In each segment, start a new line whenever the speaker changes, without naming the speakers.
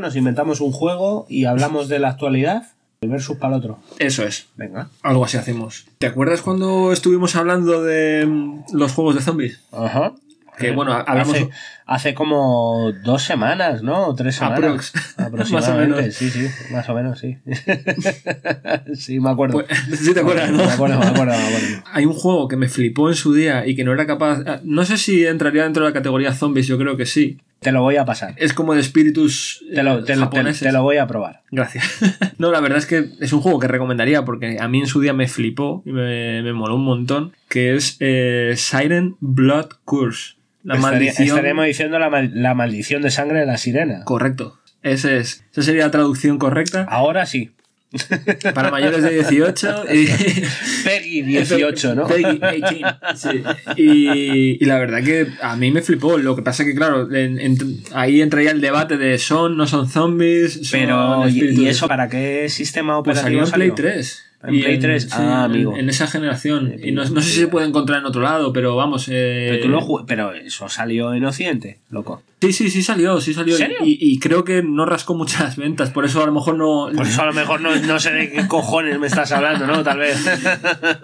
Nos inventamos un juego y hablamos de la actualidad. El versus para el otro.
Eso es.
Venga.
Algo así hacemos. ¿Te acuerdas cuando estuvimos hablando de mm, los juegos de zombies?
Ajá.
Que bueno, hablamos.
Hace, hace como dos semanas, ¿no? O tres semanas.
Aprox.
Aproximadamente.
Más o menos.
Sí, sí, más o menos, sí. sí, me acuerdo.
Pues, sí, te acuerdas, ¿no?
Me acuerdo, me acuerdo, me acuerdo.
Hay un juego que me flipó en su día y que no era capaz. ah, No sé si entraría dentro de la categoría zombies, yo creo que sí.
Te lo voy a pasar.
Es como de espíritus
Te lo, te, lo- te-
japoneses.
te lo voy a probar.
Gracias. no, la verdad es que es un juego que recomendaría porque a mí en su día me flipó y me, me moló un montón, que es eh, Siren Blood Curse. La
Estaría-
maldición.
Estaremos diciendo la, mal- la maldición de sangre de la sirena.
Correcto. Ese es. Esa sería la traducción correcta
Ahora sí.
Para mayores de 18 y...
Peggy 18, ¿no?
Peggy 18, sí. Y, y la verdad que a mí me flipó. Lo que pasa que, claro, en- en- ahí entraría el debate de son, no son zombies. son
Pero, ¿y, eso para qué sistema
Pues
operativo
salió en Play
salió?
3.
En
Y
Play 3,
sí,
ah,
en-
amigo.
En, esa generación. Y no, no sé si se puede encontrar en otro lado, pero vamos. eh,
Pero, tú lo pero eso salió en Occidente, loco.
Sí, sí, sí salió, sí salió.
¿En serio?
Y, y creo que no rascó muchas ventas, por eso a lo mejor no.
Por eso a lo mejor no, no sé de qué cojones me estás hablando, ¿no? Tal vez.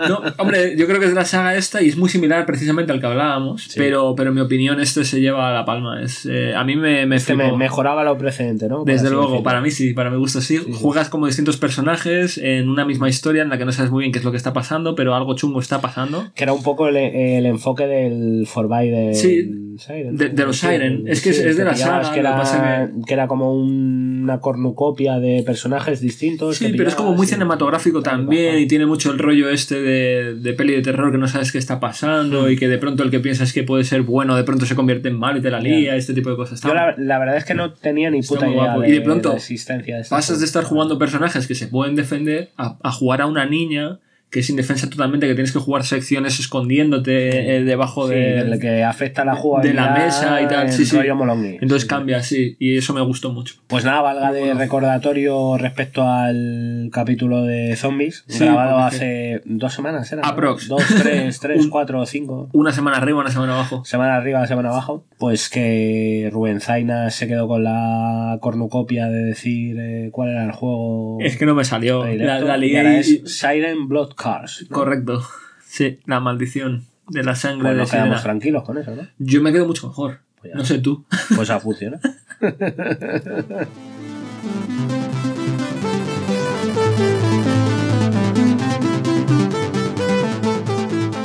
No, hombre, yo creo que es la saga esta y es muy similar precisamente al que hablábamos, pero, pero en mi opinión este se lleva la palma. Es, eh, a mí me, me
Este me mejoraba lo precedente, ¿no? Por
Desde luego,
decirlo.
para mí sí, para mi gusto sí. Juegas como distintos personajes en una misma historia en la que no sabes muy bien qué es lo que está pasando, pero algo chungo está pasando.
Que era un poco el, el enfoque del 4 de
Sí,
Siren.
de- de los Siren. Es que es- es de la saga,
Que era, que era como una cornucopia de personajes distintos.
Sí, pero es como muy cinematográfico también y tiene mucho el rollo este de, de peli de terror que no sabes qué está pasando y que de pronto el que piensas que puede ser bueno de pronto se convierte en malo y te la lía, este tipo de cosas.
Yo la, la verdad es que no tenía ni puta idea de,
Y de pronto
la existencia de
Pasas de estar jugando personajes que se pueden defender a, a jugar a una niña que es indefensa totalmente, que tienes que jugar secciones escondiéndote eh, debajo
Sí,
de,
del que afecta la jugabilidad
de la mesa y tal. Sí, sí. Entonces
Sí.
cambia, sí, y eso me gustó mucho.
Pues nada, valga de recordatorio respecto al capítulo de zombies, grabado hace dos semanas, ¿era? no?
Aprox.
Dos, tres, tres,
Un-
cuatro, cinco.
Una semana arriba, una semana abajo.
Semana arriba, semana abajo. Pues que Rubén Zaina se quedó con la cornucopia de decir eh, cuál era el juego.
Es que no me salió. La, la
y
lié
ahora
y-
es Siren Blood Cars. ¿no?
Correcto. Sí, la maldición de la sangre
Pues
de
nos quedamos
sirena.
tranquilos con eso, ¿no?
Yo me quedo mucho mejor.
Pues.
No sé tú.
Pues a funciona.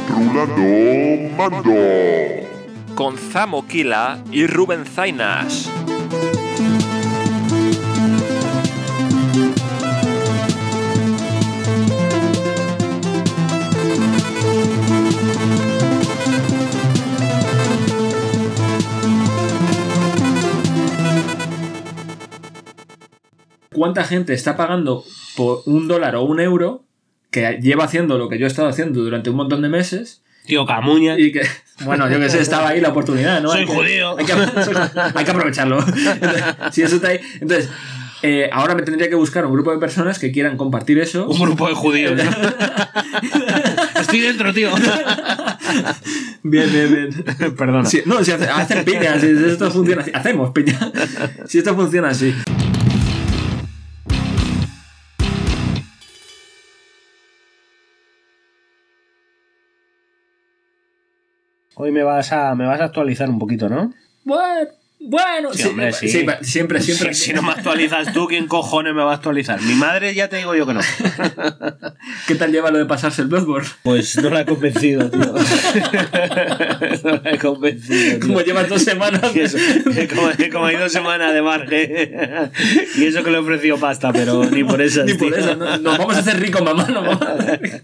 Rulando Mando.
Con Zamo Kila y Rubén Zainas.
¿Cuánta gente está pagando por un dólar o un euro que lleva haciendo lo que yo he estado haciendo durante un montón de meses?
Tío Camuña.
Y que, bueno, yo que sé, estaba ahí la oportunidad, ¿no?
Soy
Hay que-
judío.
Hay que, hay que aprovecharlo. Entonces, si eso está ahí. Entonces, eh, ahora me tendría que buscar un grupo de personas que quieran compartir eso.
Un grupo de judíos. ¿no? Estoy dentro, tío.
Bien, bien, bien.
Perdona.
No, si hace- hacen piña, si esto funciona así. Hacemos piña. Si esto funciona así.
Hoy me vas a me vas a actualizar un poquito, ¿no?
Bueno, bueno.
Sí, hombre, sí.
siempre, siempre.
Si, si no me actualizas tú, ¿quién cojones me va a actualizar? Mi madre ya te digo yo que no.
¿Qué tal lleva lo de pasarse el Bloodborne?
Pues no la he convencido, tío. no la he convencido. tío.
Como llevas dos semanas.
Y eso, como, como hay dos semanas de margen. y eso que le he ofrecido pasta, pero ni por eso.
Ni por eso. no- Nos vamos a hacer ricos, mamá. Nos vamos a hacer ricos.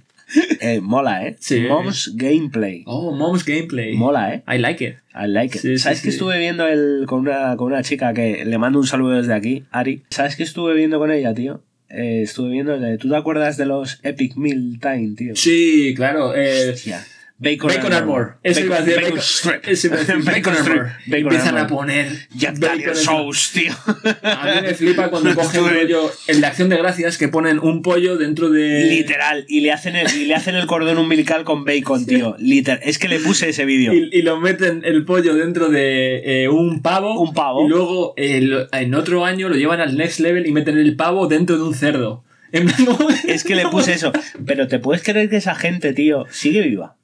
Eh, mola, ¿eh?
Sí.
Mom's Gameplay.
Oh, Mom's Gameplay.
Mola, ¿eh?
I like it.
I like it.
Sí,
¿Sabes
sí.
que estuve viendo el, con, una, con una chica que le mando un saludo desde aquí, Ari? ¿Sabes que estuve viendo con ella, tío? Eh, estuve viendo. ¿Tú te acuerdas de los Epic Meal Time, tío?
Sí, claro. eh,
Hostia. Bacon,
Bacon Armor. Eso iba a decir.
Bacon
Bacon,
Strip. Bacon.
Armor.
Bacon
Empiezan a poner.
Jack
bacon
Sauce, tío.
A mí me flipa cuando cogen
Estuve-
rollo. El de acción de gracias que ponen un pollo dentro de.
Literal. Y le hacen el, y le hacen el cordón umbilical con bacon, tío. Literal. Es que le puse ese vídeo.
Y, y lo meten el pollo dentro de eh, un pavo.
Un pavo.
Y luego eh, lo- en otro año lo llevan al next level y meten el pavo dentro de un cerdo. En plan, como-
Es que le puse eso. Pero ¿te puedes creer que esa gente, tío, sigue viva?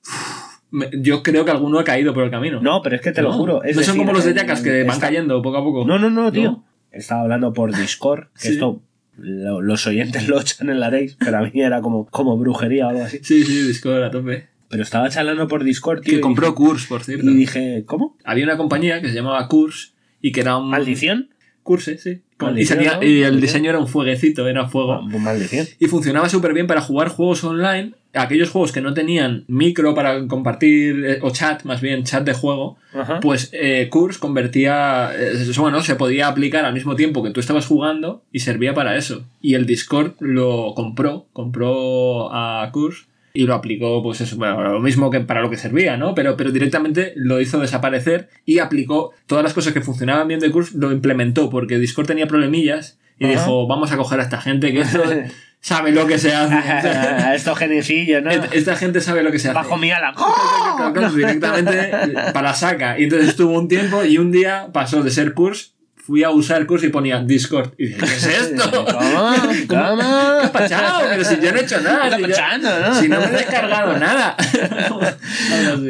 Yo creo que alguno ha caído por el camino.
No, pero es que te lo juro. es
no son
decir,
como los de Jackass que van cayendo poco a poco.
No, no, no, tío.
¿No?
Estaba hablando por Discord, que
Sí.
esto lo- los oyentes lo echan en la raíz, pero a mí era como, como brujería o algo así.
Sí, sí, Discord a tope.
Pero estaba charlando por Discord, tío.
Que compró
dije-
Curse, por cierto.
Y dije, ¿cómo?
Había una compañía que se llamaba Curse y que era un.
¿Maldición?
Curse, sí. Y, salía-
¿no?
y el diseño era un fueguecito, era fuego.
Ah, Maldición.
Y funcionaba súper bien para jugar juegos online. Aquellos juegos que no tenían micro para compartir, eh, o chat, más bien chat de juego,
Ajá.
pues eh, Curse convertía. eh, eso, bueno, se podía aplicar al mismo tiempo que tú estabas jugando y servía para eso. Y el Discord lo compró, compró a Curse y lo aplicó, pues eso, bueno, lo mismo que para lo que servía, ¿no? Pero, pero directamente lo hizo desaparecer y aplicó todas las cosas que funcionaban bien de Curse, lo implementó, porque Discord tenía problemillas y
Ajá.
dijo, vamos a coger a esta gente que esto sabe lo que se hace.
A estos geniecillos, ¿no?
esta gente sabe lo que se hace.
Bajo mi ala.
Directamente para saca. Y entonces estuvo un tiempo y un día pasó de ser Curse, fui a usar Curse y ponía Discord. Y dije, ¿qué es esto?
¿Cómo?
¿Qué
¿Cómo?
pachado? Pero si yo no he hecho nada.
¿Qué
Si, yo-
no?
si no me he descargado nada.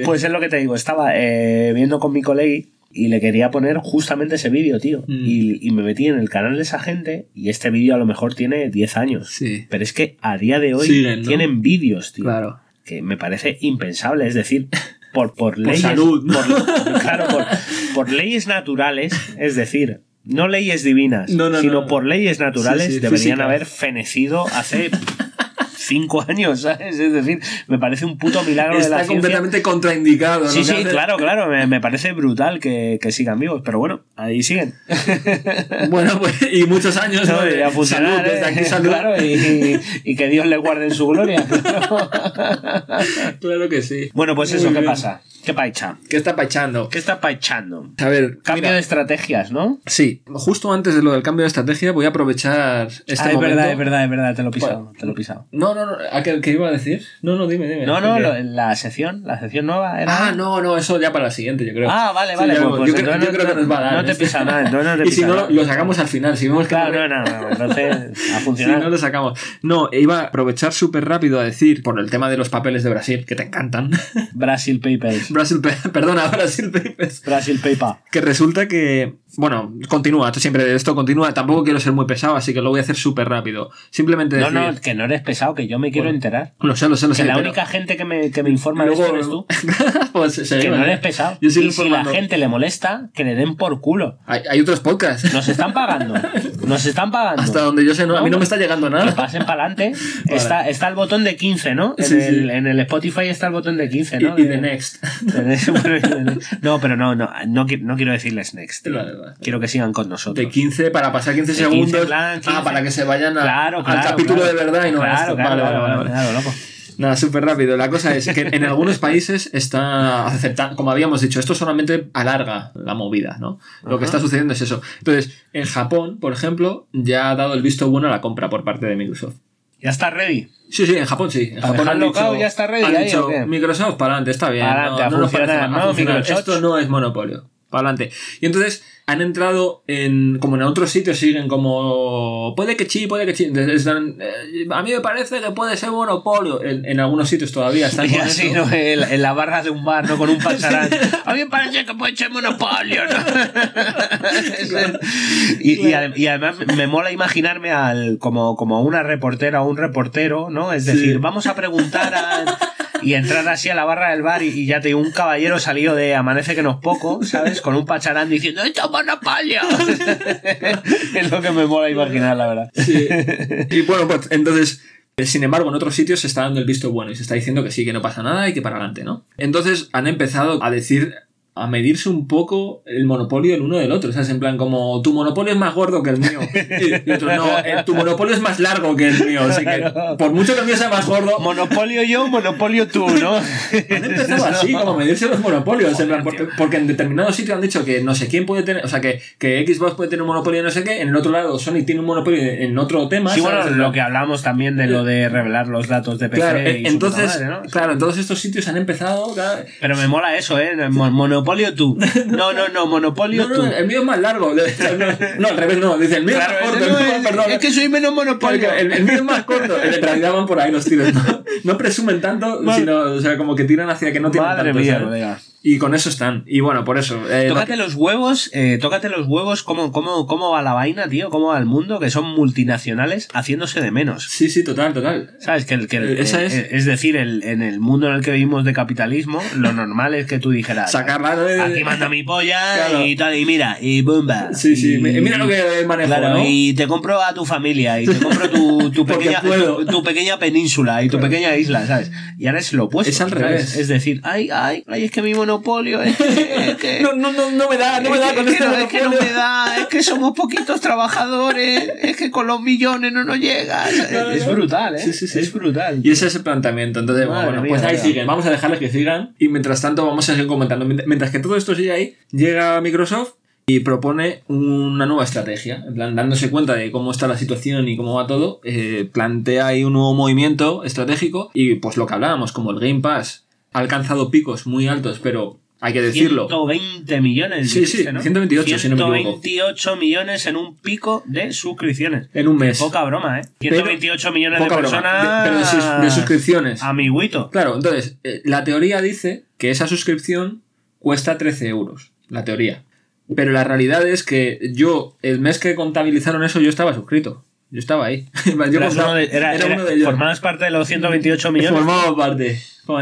Pues es lo que te digo, estaba eh, viendo con mi colega y le quería poner justamente ese vídeo, tío.
Mm.
Y, y me metí en el canal de esa gente y este vídeo a lo mejor tiene 10 años.
Sí.
Pero es que a día de hoy
Siguen, ¿no?
tienen vídeos, tío.
Claro.
Que me parece impensable. Es decir, por, por leyes. por- claro, por, por leyes naturales, es decir. No leyes divinas,
No, no,
sino
no.
por leyes naturales
Sí, sí,
deberían haber fenecido hace cinco años, ¿sabes? Es decir, me parece un puto milagro de la
Está
ciencia.
completamente contraindicado.
Sí,
que
sí,
hace.
claro, claro. Me, me parece brutal que, que sigan vivos, pero bueno, ahí siguen.
Bueno, pues, y muchos años.
No,
¿no?
y a funcionar,
Salud, desde
¿eh?
aquí salud.
Claro, y, y- y que Dios le guarde en su gloria.
Claro que sí.
bueno, pues
Muy
eso, ¿qué
bien.
pasa? ¿Qué paicha?
¿Qué está pachando?
¿Qué está paichando?
A ver,
Cambio
mira,
de estrategias, ¿no?
Sí, justo antes de lo del cambio de estrategia voy a aprovechar este
Ah, es
momento.
verdad, es verdad, es verdad, te lo he pisado,
Bueno,
te lo he pisado.
No, no, no. ¿a qué, qué iba a decir? No, no, dime, dime.
No, no, lo- la sección, la sección nueva era...
Ah, no, no, eso ya para la siguiente, yo creo.
Ah, vale,
Sí,
vale,
ya-
pues- pues
yo, creo, yo creo que nos va a dar.
no te
¿eh?
pisa nada, entonces no te
Y si
pisa
no, lo sacamos al final. Si vemos que
Claro, no, no, no, entonces a
Si
funcionar.
no lo sacamos. No, iba a aprovechar súper rápido a decir, por el tema de los papeles de Brasil, que te encantan.
Brasil Papers.
Brasil, Pe- perdona, Brasil Papers.
Brasil Paper.
Que resulta que, bueno, continúa, esto siempre esto continúa. Tampoco quiero ser muy pesado, así que lo voy a hacer súper rápido. Simplemente
No,
decir.
no, que no eres pesado, que yo me quiero
Bueno,
enterar.
Lo sé, lo sé, lo sé.
Que la
pero-
única gente que me, que me informa de
Luego-
esto eres tú.
pues,
Que no
¿eh?
eres pesado.
Yo sigo
y si la gente le molesta, que le den por culo.
Hay, hay otros podcasts.
Nos están pagando. Nos están pagando.
Hasta donde yo sé, no, a mí no me está llegando
Que
nada.
pasen para adelante. Está, está el botón de 15, ¿no? En,
Sí, sí.
el, en el Spotify está el botón de 15,
Y,
¿no?
y
De-
de Next.
No, pero no, no, no, qui- no quiero decirles next. tío.
Vale, vale.
Quiero que sigan con nosotros.
De 15 para pasar 15
De 15,
segundos.
plan, 15.
Ah, para que se vayan a-
Claro,
al capítulo
claro.
de verdad y no a
claro,
vale,
claro,
vale, vale,
claro, loco.
Nada, súper rápido. La cosa es que en algunos países está aceptando, como habíamos dicho, esto solamente alarga la movida, ¿no? Lo que está sucediendo es eso. Entonces, en Japón, por ejemplo, ya ha dado el visto bueno a la compra por parte de Microsoft.
Ya está ready.
Sí, sí, en Japón sí. En
Para
Japón han dicho,
ya está ready
han
ahí,
dicho. Microsoft, para adelante, está bien.
Pa'lante, a
no, no
funcionar, ¿no?
funcionar. Esto no es monopolio. Para adelante. Y entonces han entrado en. Como en otros sitios siguen como. Puede que sí, puede que sí. Están, eh, a mí me parece que puede ser monopolio. En, en algunos sitios todavía están
Y
con
así,
eso.
¿no? En, en la barra de un bar, ¿no? Con un pacharán. A mí me parece que puede ser monopolio, ¿no? y, y ade- y además me mola imaginarme al como, como una reportera o un reportero, ¿no? Es decir,
Sí.
vamos a preguntar a... Y entrar así a la barra del bar y, ya te digo, un caballero salido de Amanece que no es poco, ¿sabes? Con un pacharán diciendo ¡Esto es monopolio! es lo que me mola imaginar, la verdad.
Sí. Y bueno, pues entonces. eh, Sin embargo, en otros sitios se está dando el visto bueno y se está diciendo que sí, que no pasa nada y que para adelante, ¿no? Entonces han empezado a decir a medirse un poco el monopolio el uno del otro. O sea, es en plan como tu monopolio es más gordo que el mío. Y, otro, no, eh, tu monopolio es más largo que el mío. Así que por mucho que el mío sea más gordo.
Monopolio yo, monopolio tú, ¿no?
Han empezado así, como medirse los monopolios. En plan, porque, porque en determinados sitios han dicho que no sé quién puede tener, o sea, que, que Xbox puede tener un monopolio de no sé qué, en el otro lado Sony tiene un monopolio en otro tema.
Sí, bueno, lo que hablamos también de lo de revelar los datos de PC.
Claro,
y
entonces,
madre, ¿no?
claro, en todos estos sitios han empezado. claro,
Pero me mola eso, ¿eh? Mo- Monopolio tú. No, no, no, monopolio
No,
tú.
el mío es más largo. No, al revés, no. Dice, el mío
Claro,
es más corto. el
es-
perdón.
es que soy menos monopolio.
El, el mío es más corto. En realidad van por ahí los tiros. No, presumen tanto, sino, o sea, como que tiran hacia que no tienen
Madre
tanto,
mía.
Y con eso están. Y bueno, por eso. eh,
Tócate los huevos, eh, tócate los huevos, ¿cómo, cómo, cómo va la vaina, tío? ¿Cómo va el mundo? Que son multinacionales haciéndose de menos.
Sí, sí, total, total.
¿Sabes? Que, el, que el-
Eh, esa
eh,
es-
eh, es decir, el- en el mundo en el que vivimos de capitalismo, lo normal es que tú dijeras.
Sacarla de.
Aquí manda mi polla
Claro.
y tal, y mira, y bomba.
Sí, sí.
Y-
mi- Mira lo que manejo,
Claro,
¿no?
y te compro a tu familia, y te compro tu, tu, pequeña, tu, tu pequeña península y tu pequeña isla, ¿sabes? Y ahora es lo opuesto.
Es al
¿sabes?
revés.
Es decir, ay, ay, ay, es que mi monopolio es que. es que-
No, no, no, no me da, no me da con este
no, es que no me da, es que somos poquitos trabajadores, es que con los millones no nos llega. Es, brutal, ¿eh?
Sí, sí, sí.
Es brutal.
Y ese es el planteamiento. Entonces,
Madre
bueno,
mía,
pues ahí siguen. Vamos a dejarles que sigan. Y mientras tanto, vamos a seguir comentando. Mient- Mientras que todo esto sigue ahí, llega Microsoft y propone una nueva estrategia. En plan, dándose cuenta de cómo está la situación y cómo va todo, eh, plantea ahí un nuevo movimiento estratégico. Y pues lo que hablábamos, como el Game Pass ha alcanzado picos muy altos, pero hay que decirlo.
120 millones.
Sí,
dijiste,
sí,
¿no?
128, si no me equivoco.
128 millones en un pico de suscripciones.
En un mes.
Poca broma, ¿eh? 128 millones de personas.
De- pero de, sus- de suscripciones.
Amiguito.
Claro, entonces, eh, la teoría dice que esa suscripción cuesta 13 euros. La teoría. Pero la realidad es que yo, el mes que contabilizaron eso, yo estaba suscrito. Yo estaba ahí. yo
uno de, era-
uno de ellos.
formabas parte de los 128 millones.
Formaba parte.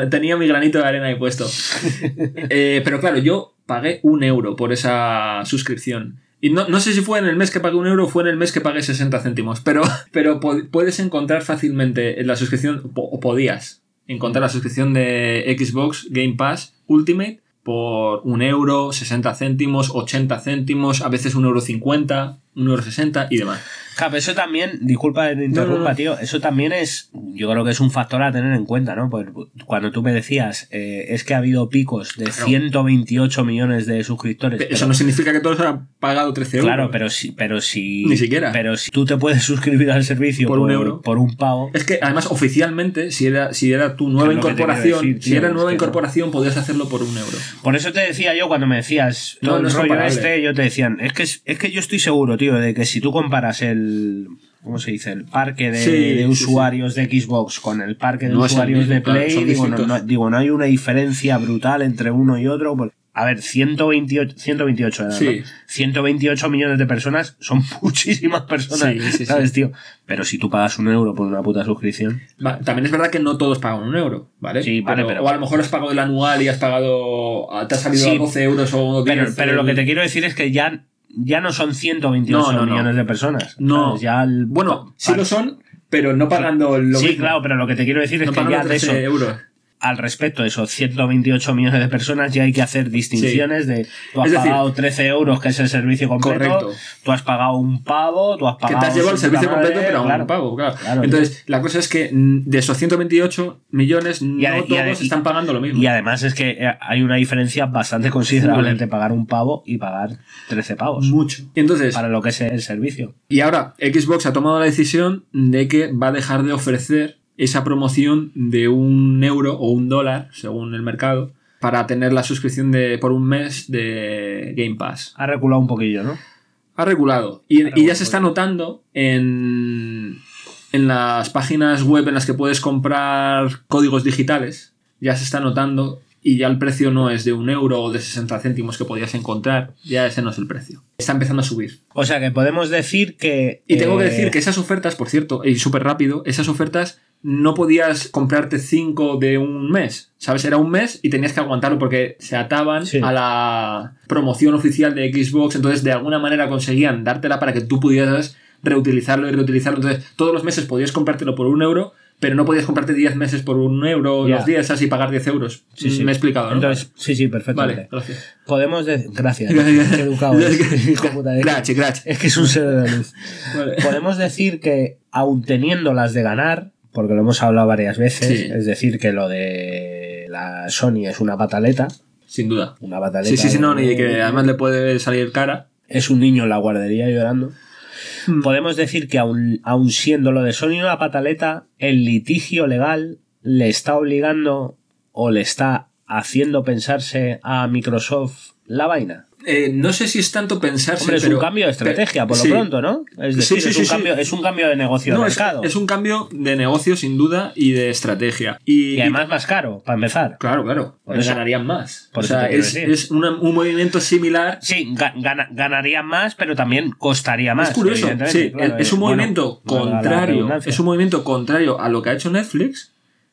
Tenía mi granito de arena ahí puesto. Eh, pero claro, yo pagué un euro por esa suscripción. Y no, no sé si fue en el mes que pagué un euro o fue en el mes que pagué 60 céntimos. Pero, pero puedes encontrar fácilmente en la suscripción, o podías encontrar la suscripción de Xbox Game Pass Ultimate por un euro, 60 céntimos, 80 céntimos, a veces un euro 50, un euro 60 y demás.
Claro, eso también, disculpa que te interrumpa,
No, no, no.
tío, eso también es, yo creo que es un factor a tener en cuenta, ¿no? Pues cuando tú me decías, eh, es que ha habido picos de
Claro.
128 millones de suscriptores.
Eso
pero-
no significa que todos hayan pagado 13 euros.
Claro, pero si, pero si.
Ni siquiera.
Pero si tú te puedes suscribir al servicio
Por un euro.
Por un pavo.
Es que además oficialmente, si era, si era tu nueva incorporación,
decir,
si era nueva incorporación, podías hacerlo por un euro.
Por eso te decía yo cuando me decías todo
no
el rollo este, yo te decían, es que, es que yo estoy seguro, tío, de que si tú comparas el. ¿Cómo se dice? El parque de,
Sí,
de
sí,
usuarios de Xbox con el parque de
No
usuarios
mismo,
de Play, digo no, digo, no hay una diferencia brutal entre uno y otro. a ver, 128, 128 eran,
Sí.
¿no? 128 millones de personas son muchísimas personas, ¿sabes, tío? Pero si tú pagas un euro por una puta suscripción,
Va, También es verdad que no todos pagan un euro, ¿vale?
Sí, vale, pero-
O a lo mejor has pagado el anual y has pagado. Te ha salido a 12 euros o 10.
Pero, pero lo que te quiero decir es que ya, ya no son 128
No, no, no.
millones de personas.
No.
¿sabes? Ya el-
Bueno, sí lo son, pero no pagando lo
Sí,
mismo.
claro, pero lo que te quiero decir es que ya de
13
eso,
euros.
Al respecto de esos 128 millones de personas, ya hay que hacer distinciones de tú has
Es decir-
pagado 13 euros, que es el servicio completo,
Correcto.
tú has pagado un pavo, tú has
Que
pagado.
te has llevado el servicio
madre,
completo, pero a un
claro.
pago, claro.
Claro,
Entonces, la cosa es que mm, de esos 128 millones, no todos están pagando lo mismo.
Y además es que eh, hay una diferencia bastante considerable entre pagar un pavo y pagar 13 pavos.
Mucho. Entonces,
Para lo que es el servicio.
Y ahora Xbox ha tomado la decisión de que va a dejar de ofrecer esa promoción de un euro o un dólar, según el mercado, para tener la suscripción de por un mes de Game Pass.
Ha reculado un poquillo, ¿no?
Ha regulado. Y,
Ha
y ya
regulado.
se está notando en, en las páginas web en las que puedes comprar códigos digitales. Ya se está notando y ya el precio no es de un euro o de 60 céntimos que podías encontrar. Ya ese no es el precio. Está empezando a subir.
O sea que podemos decir que.
Y tengo que
eh,
decir que esas ofertas, por cierto, y súper rápido, esas ofertas no podías comprarte cinco de un mes. ¿Sabes? Era un mes y tenías que aguantarlo porque se ataban
Sí.
a la promoción oficial de Xbox. Entonces, de alguna manera conseguían dártela para que tú pudieras reutilizarlo y reutilizarlo. Entonces, todos los meses podías comprártelo por un euro, pero no podías comprarte 10 meses por un euro,
Ya.
los 10 así pagar 10 euros.
Sí, sí.
Me he explicado, ¿no?
Entonces, sí, sí,
vale,
perfectamente.
gracias.
Podemos decir. Gracias. Qué educado es, hijo puta, es que-. Es que es un ser de la luz.
Vale.
Podemos decir que, aun teniendo las de ganar, porque lo hemos hablado varias veces,
Sí.
es decir, que lo de la Sony es una pataleta.
Sin duda.
Una pataleta.
Sí, sí, sí, no, ni que además le puede salir cara.
es un niño en la guardería llorando.
Hmm.
Podemos decir que aun, aun siendo lo de Sony una pataleta, el litigio legal le está obligando o le está haciendo pensarse a Microsoft la vaina.
Eh, no sé si es tanto pensarse.
Hombre, es
pero-
un cambio de estrategia, por lo
sí.
pronto, ¿no? Es decir,
Sí, sí,
es, un cambio, es un cambio de negocio
No,
de
es,
mercado.
es un cambio de negocio sin duda y de estrategia. Y,
Y además más caro, para empezar.
Claro, claro.
Por eso-
ganarían más.
por
o sea, es, es una- un movimiento similar.
Sí, ga- gana- ganaría más, pero también costaría más.
es curioso, sí.
claro,
es un movimiento contrario. Es un movimiento contrario a lo que ha hecho Netflix.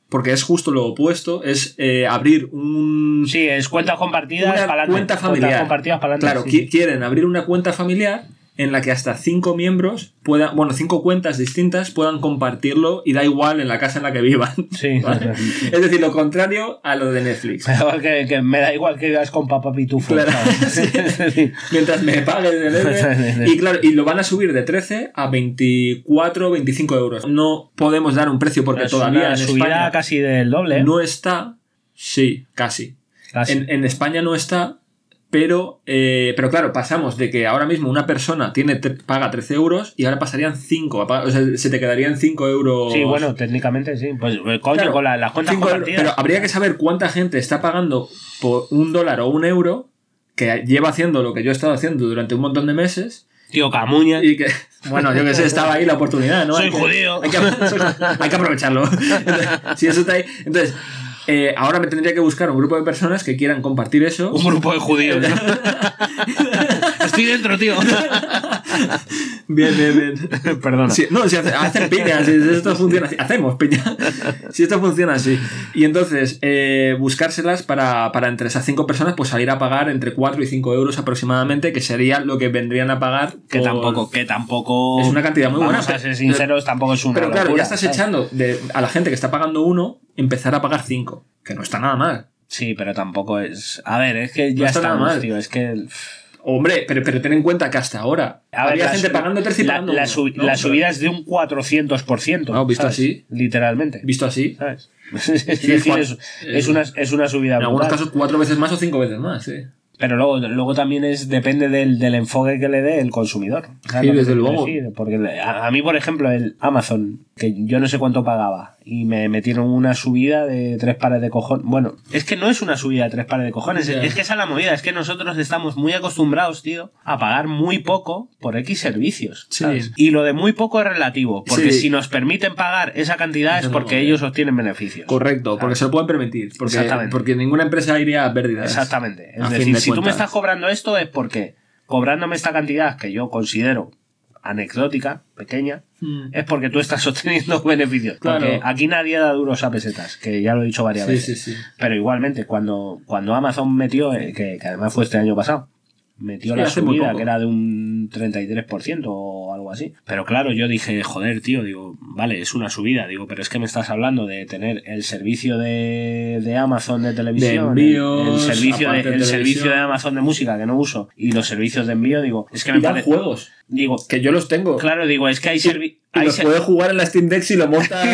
Porque es justo lo opuesto. Es eh, abrir un.
Sí, es cuentas compartidas para
cuenta
Cuentas
familiar.
compartidas para
Claro,
sí,
qui- quieren abrir una cuenta familiar en la que hasta cinco miembros puedan, bueno, cinco cuentas distintas puedan compartirlo y da igual en la casa en la que vivan.
Sí,
¿Vale? Es decir, lo contrario a lo de Netflix.
Me da igual que, que me da igual que vivas con papá pitufo.
Claro. Mientras me paguen el ERE. Y claro, y lo van a subir de 13 a 24 25 euros. No podemos dar un precio porque
Es
todavía España
casi del doble. ¿eh?
no está. Sí, casi.
Casi.
En, en España no está, pero, eh, pero claro, pasamos de que ahora mismo una persona tiene paga 13 euros y ahora pasarían 5. O sea, se te quedarían 5 euros.
Sí, bueno, técnicamente sí. Pues eh, coño,
Claro,
con la- las cuentas
5 euros,
compartidas.
pero habría que saber cuánta gente está pagando por un dólar o un euro que lleva haciendo lo que yo he estado haciendo durante un montón de meses
Tío Camuña.
y que, bueno, yo que sé, estaba ahí la oportunidad, ¿no?
Soy
Hay que-
judío.
Hay que, hay que aprovecharlo. Si eso está ahí. Entonces, eh, ahora me tendría que buscar un grupo de personas que quieran compartir eso.
Un grupo de judíos. ¿no? Estoy dentro, tío.
Bien, bien, bien.
Perdona.
Sí, no, si hace- hacen piña, si esto funciona así. Hacemos piña. Si esto funciona así. Y entonces, eh, buscárselas para, para entre esas cinco personas, pues salir a pagar entre 4 y 5 euros aproximadamente, que sería lo que vendrían a pagar.
Que
por-
tampoco, que tampoco.
Es una cantidad muy
Vamos
buena,
a ser
pero-
sinceros, tampoco es una.
Pero claro, ya estás
¿sabes?
echando de, a la gente que está pagando uno, empezar a pagar cinco. Que no está nada mal.
Sí, pero tampoco es. A ver, es que
No
ya
está nada
estamos,
mal.
tío. Es que.
Hombre, pero, pero ten en cuenta que hasta ahora
A
había gente pagando 13 y
la,
pagando
la,
uno,
sub-
¿no?
la subida es de un 400%.
No, visto
¿sabes?
así.
Literalmente.
Visto así,
¿Sabes? Es decir, es, es una, es una subida
en algunos casos cuatro veces más o cinco veces más. sí.
Pero luego, luego también es depende del, del enfoque que le dé el consumidor. ¿Sabes
Sí, desde luego.
decir? Porque a, a mí, por ejemplo, el Amazon, que yo no sé cuánto pagaba, y me metieron una subida de tres pares de cojones. Bueno, es que no es una subida de tres pares de cojones, es que esa es la movida, es que nosotros estamos muy acostumbrados, tío, a pagar muy poco por X servicios.
Sí.
¿sabes? Y lo de muy poco es relativo, porque
Sí.
si nos permiten pagar esa cantidad es porque ellos obtienen beneficios.
Correcto, porque se lo pueden permitir. Porque,
Exactamente.
porque ninguna empresa iría a pérdidas.
Exactamente. Es decir,
de
si tú me estás cobrando esto es porque cobrándome esta cantidad que yo considero anecdótica, pequeña,
Mm.
es porque tú estás obteniendo beneficios.
Claro.
Porque aquí nadie da duros a pesetas, que ya lo he dicho varias
Sí,
veces.
sí, sí.
Pero igualmente, cuando, cuando Amazon metió, eh, que, que además fue este año pasado, metió
Sí,
la subida, que era de un 33% o algo así. Pero claro, yo dije, joder, tío, digo, vale, es una subida, digo, pero es que me estás hablando de tener el servicio de, de Amazon de televisión,
De
el-
envíos,
el, servicio, de, el servicio de Amazon de música que no uso y los servicios de envío, digo, es que me parece.
juegos,
Digo,
que yo los tengo.
claro, digo, es que hay servicios.
Y los puedes jugar en la Steam Deck si lo montas.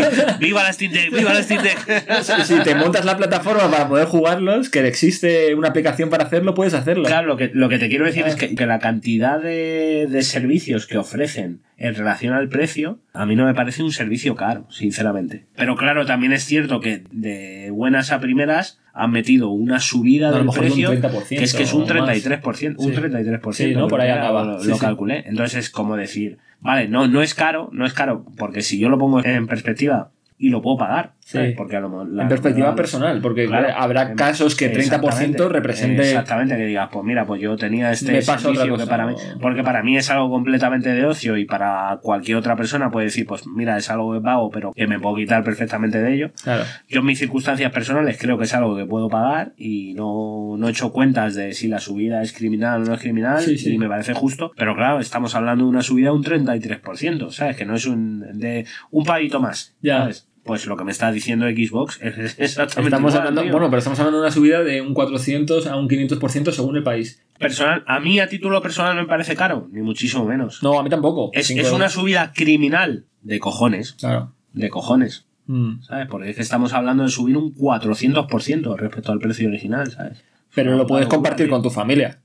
viva la Steam Deck, viva la Steam Deck.
si si te montas la plataforma para poder jugarlos, que existe una aplicación para hacerlo, puedes hacerlo.
Claro, lo que, lo que te quiero decir
Ah.
es que, que la cantidad de, de servicios que ofrecen en relación al precio, a mí no me parece un servicio caro, sinceramente. Pero claro, también es cierto que de buenas a primeras han metido una subida del
de un
precio
30%
que es que es un
o más.
33%, un
Sí.
33%.
Sí, ¿no? Por ahí acaba.
Lo,
Sí,
lo calculé. Entonces es como decir, vale, no, no es caro, no es caro, porque si yo lo pongo en perspectiva y lo puedo pagar, ¿sabes?
Sí.
Porque a lo la-
en perspectiva
la-
personal, porque
Claro,
habrá casos que 30%
exactamente,
represente.
Exactamente, que digas, pues mira, pues yo tenía este
Me
que para mí. Porque para mí es algo completamente de ocio y para cualquier otra persona puede decir, pues mira, es algo que pago, pero que me puedo quitar perfectamente de ello.
Claro.
Yo en mis circunstancias personales creo que es algo que puedo pagar y no, no he hecho cuentas de si la subida es criminal o no es criminal
Sí, sí.
y me parece justo. Pero claro, estamos hablando de una subida de un 33%, ¿sabes? Que no es un, de un pavito más,
Ya.
¿sabes? Pues lo que me está diciendo Xbox es exactamente
Estamos
igual,
hablando,
tío.
bueno, pero estamos hablando de una subida de un 400 a un 500% según el país.
Personal, a mí a título personal me parece caro, ni muchísimo menos.
No, a mí tampoco.
es, una subida criminal de cojones,
Claro.
de cojones,
Mm.
¿sabes? Porque es que estamos hablando de subir un 400% respecto al precio original, ¿sabes?
Pero lo puedes compartir con tu familia.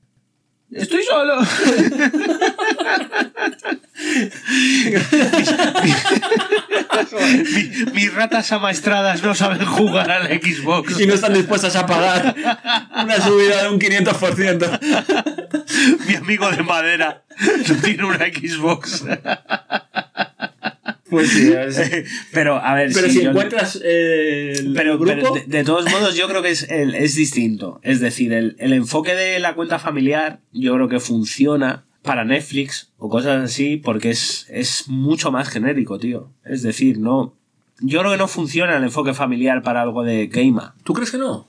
Estoy solo. Mi- mis ratas amaestradas no saben jugar al Xbox.
Y no están dispuestas a pagar una subida de un 500%.
Mi amigo de madera no tiene una Xbox.
Pues sí, es-
Pero, a ver,
Pero si
yo-
encuentras eh, el
Pero,
grupo,
pero de, de todos modos, yo creo que es, el- es distinto. Es decir, el, el enfoque de la cuenta familiar, yo creo que funciona para Netflix o cosas así, porque es, es mucho más genérico, tío. Es decir, no. Yo creo que no funciona el enfoque familiar para algo de gamer.
¿tú crees que no?